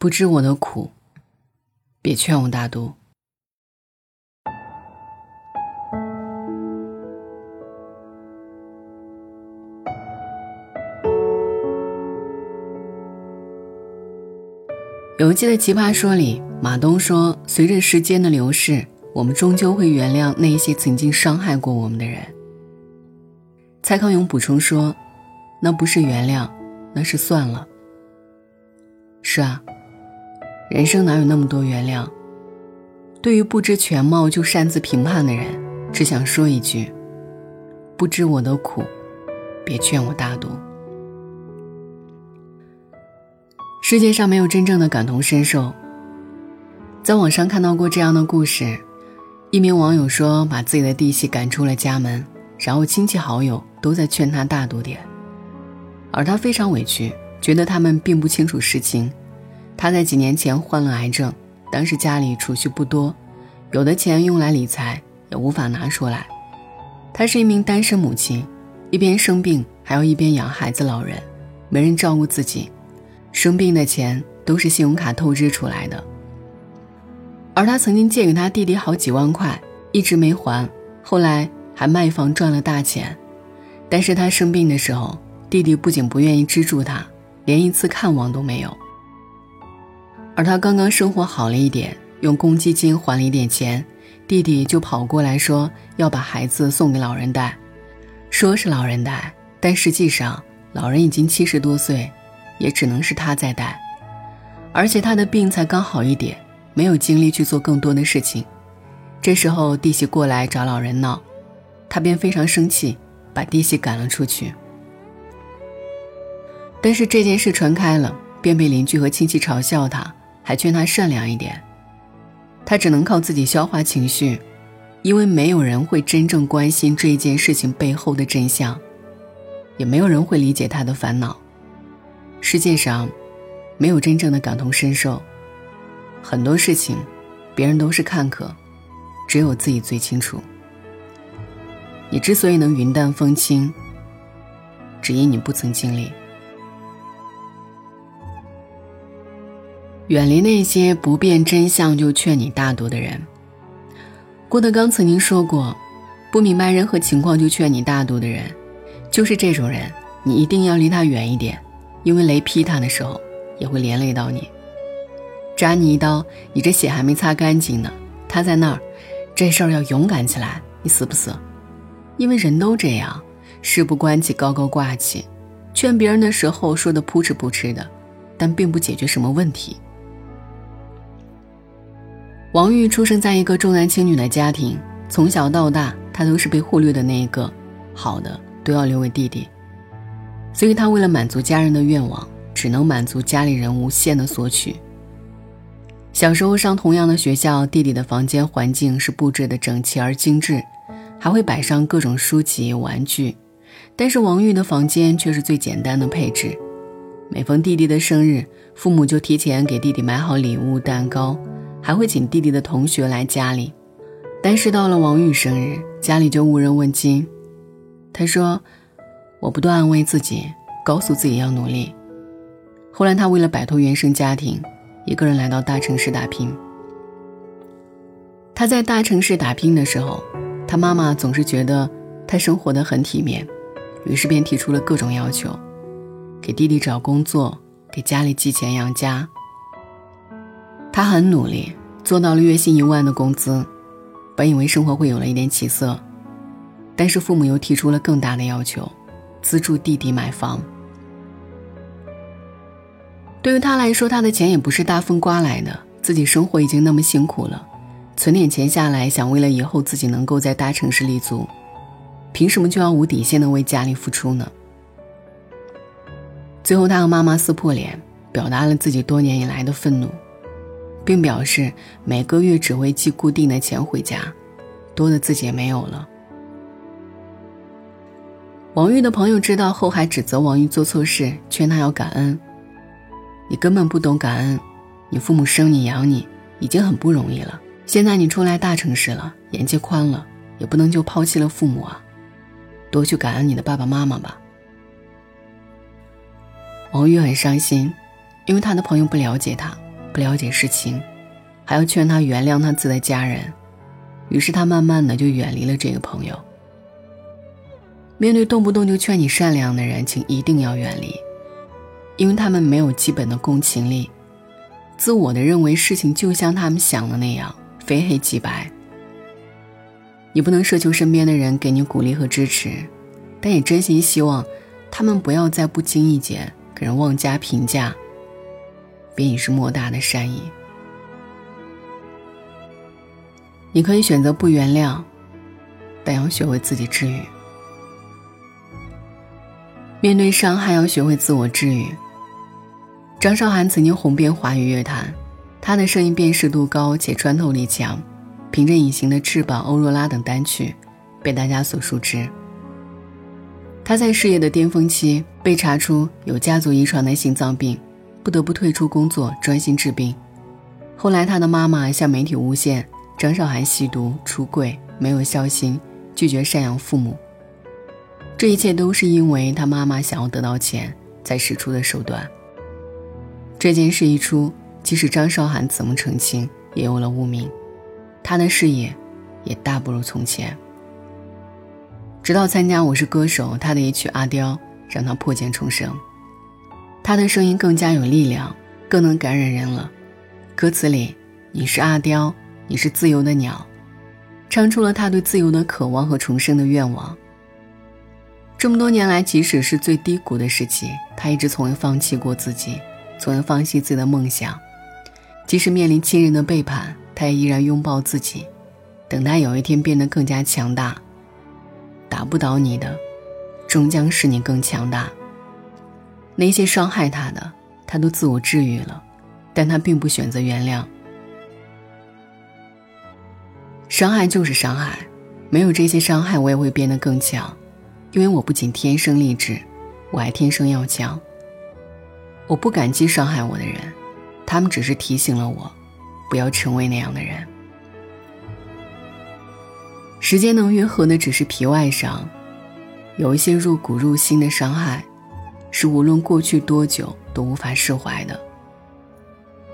不知我的苦，别劝我大度。有一期的《奇葩说》里，马东说：“随着时间的流逝，我们终究会原谅那些曾经伤害过我们的人。”蔡康永补充说：“那不是原谅，那是算了。”是啊，人生哪有那么多原谅？对于不知全貌就擅自评判的人，只想说一句：“不知我的苦，别劝我大度。”世界上没有真正的感同身受。在网上看到过这样的故事：一名网友说，把自己的弟媳赶出了家门，然后亲戚好友都在劝他大度点，而他非常委屈，觉得他们并不清楚实情。他在几年前患了癌症，当时家里储蓄不多，有的钱用来理财也无法拿出来。他是一名单身母亲，一边生病还要一边养孩子老人，没人照顾自己。生病的钱都是信用卡透支出来的，而他曾经借给他弟弟好几万块，一直没还，后来还卖房赚了大钱。但是他生病的时候，弟弟不仅不愿意资助他，连一次看望都没有。而他刚刚生活好了一点，用公积金还了一点钱，弟弟就跑过来说要把孩子送给老人带，说是老人带，但实际上老人已经七十多岁。也只能是他在带，而且他的病才刚好一点，没有精力去做更多的事情。这时候弟媳过来找老人闹，他便非常生气，把弟媳赶了出去。但是这件事传开了，便被邻居和亲戚嘲笑他，还劝他善良一点。他只能靠自己消化情绪，因为没有人会真正关心这件事情背后的真相，也没有人会理解他的烦恼。世界上，没有真正的感同身受。很多事情，别人都是看客，只有自己最清楚。你之所以能云淡风轻，只因你不曾经历。远离那些不辨真相就劝你大度的人。郭德纲曾经说过：“不明白任何情况就劝你大度的人，就是这种人，你一定要离他远一点。”因为雷劈他的时候，也会连累到你。扎你一刀，你这血还没擦干净呢。他在那儿，这事儿要勇敢起来。你死不死？因为人都这样，事不关己高高挂起，劝别人的时候说的扑哧扑哧的，但并不解决什么问题。王玉出生在一个重男轻女的家庭，从小到大，他都是被忽略的那一个，好的都要留给弟弟。所以他为了满足家人的愿望，只能满足家里人无限的索取。小时候上同样的学校，弟弟的房间环境是布置的整齐而精致，还会摆上各种书籍、玩具。但是王玉的房间却是最简单的配置。每逢弟弟的生日，父母就提前给弟弟买好礼物、蛋糕，还会请弟弟的同学来家里。但是到了王玉生日，家里就无人问津。他说。我不断安慰自己，告诉自己要努力。后来，他为了摆脱原生家庭，一个人来到大城市打拼。他在大城市打拼的时候，他妈妈总是觉得他生活的很体面，于是便提出了各种要求：给弟弟找工作，给家里寄钱养家。他很努力，做到了月薪一万的工资，本以为生活会有了一点起色，但是父母又提出了更大的要求。资助弟弟买房。对于他来说，他的钱也不是大风刮来的，自己生活已经那么辛苦了，存点钱下来，想为了以后自己能够在大城市立足，凭什么就要无底线的为家里付出呢？最后，他和妈妈撕破脸，表达了自己多年以来的愤怒，并表示每个月只会寄固定的钱回家，多的自己也没有了。王玉的朋友知道后，还指责王玉做错事，劝他要感恩。你根本不懂感恩，你父母生你养你已经很不容易了，现在你出来大城市了，眼界宽了，也不能就抛弃了父母啊，多去感恩你的爸爸妈妈吧。王玉很伤心，因为他的朋友不了解他，不了解事情，还要劝他原谅他自己的家人，于是他慢慢的就远离了这个朋友。面对动不动就劝你善良的人，请一定要远离，因为他们没有基本的共情力，自我的认为事情就像他们想的那样，非黑即白。你不能奢求身边的人给你鼓励和支持，但也真心希望他们不要在不经意间给人妄加评价。便已是莫大的善意。你可以选择不原谅，但要学会自己治愈。面对伤害，要学会自我治愈。张韶涵曾经红遍华语乐坛，她的声音辨识度高且穿透力强，凭着《隐形的翅膀》《欧若拉》等单曲，被大家所熟知。她在事业的巅峰期被查出有家族遗传的心脏病。不得不退出工作，专心治病。后来，他的妈妈向媒体诬陷张韶涵吸毒、出柜、没有孝心、拒绝赡养父母。这一切都是因为他妈妈想要得到钱才使出的手段。这件事一出，即使张韶涵怎么澄清，也有了污名，他的事业也大不如从前。直到参加《我是歌手》，他的一曲《阿刁》让他破茧重生。他的声音更加有力量，更能感染人了。歌词里，“你是阿刁，你是自由的鸟”，唱出了他对自由的渴望和重生的愿望。这么多年来，即使是最低谷的时期，他一直从未放弃过自己，从未放弃自己的梦想。即使面临亲人的背叛，他也依然拥抱自己，等他有一天变得更加强大。打不倒你的，终将使你更强大。那些伤害他的，他都自我治愈了，但他并不选择原谅。伤害就是伤害，没有这些伤害，我也会变得更强，因为我不仅天生丽质，我还天生要强。我不感激伤害我的人，他们只是提醒了我，不要成为那样的人。时间能愈合的只是皮外伤，有一些入骨入心的伤害。是无论过去多久都无法释怀的。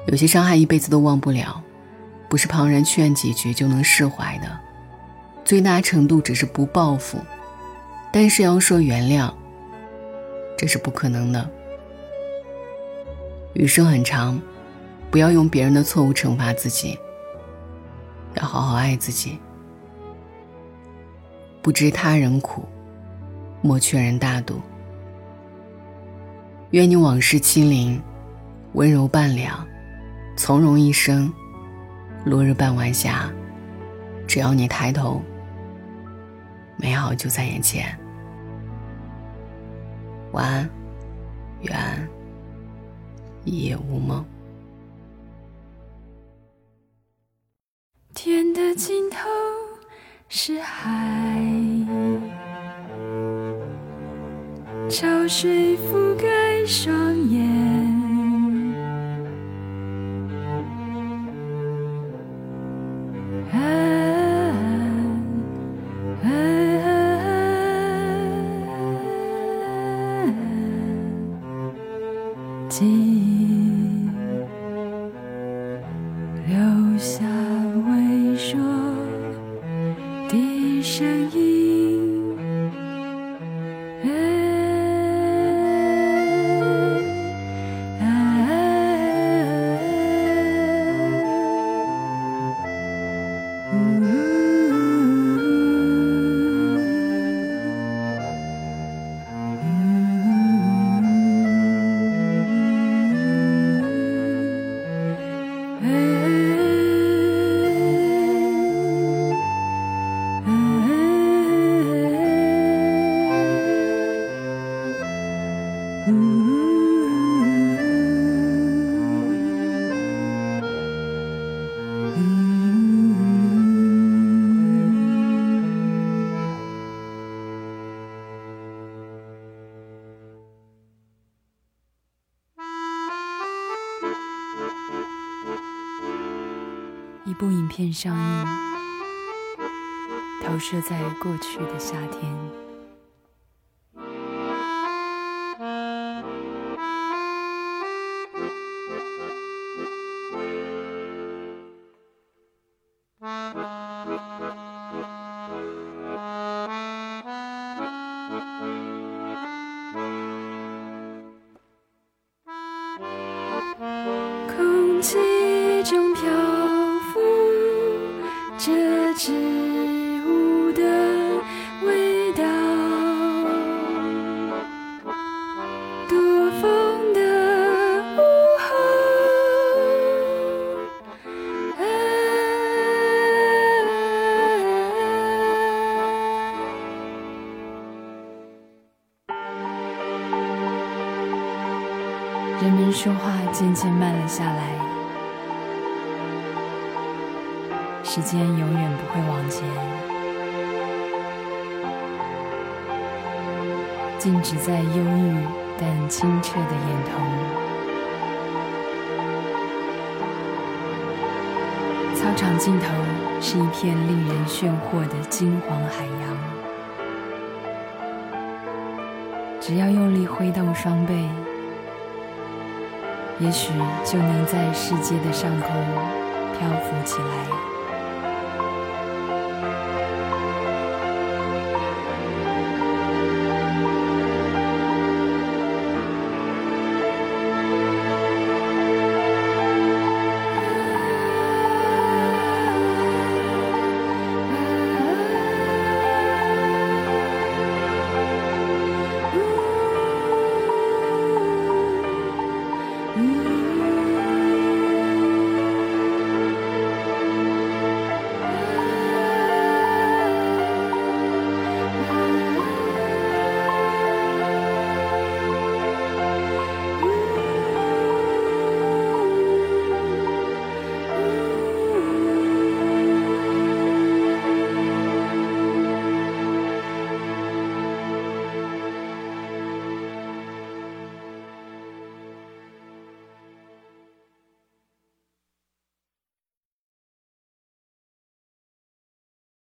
有些伤害一辈子都忘不了，不是旁人劝几句就能释怀的，最大程度只是不报复，但是要说原谅，这是不可能的。余生很长，不要用别人的错误惩罚自己，要好好爱自己。不知他人苦，莫劝人大度。愿你往事清零，温柔半两，从容一生，落日伴晚霞。只要你抬头，美好就在眼前。晚安，愿一夜无梦。天的尽头是海。潮水覆盖双眼。部影片上映，投射在过去的夏天。下来，时间永远不会往前，静止在忧郁但清澈的眼瞳。操场尽头是一片令人炫惑的金黄海洋，只要用力挥动双臂。也许就能在世界的上空漂浮起来。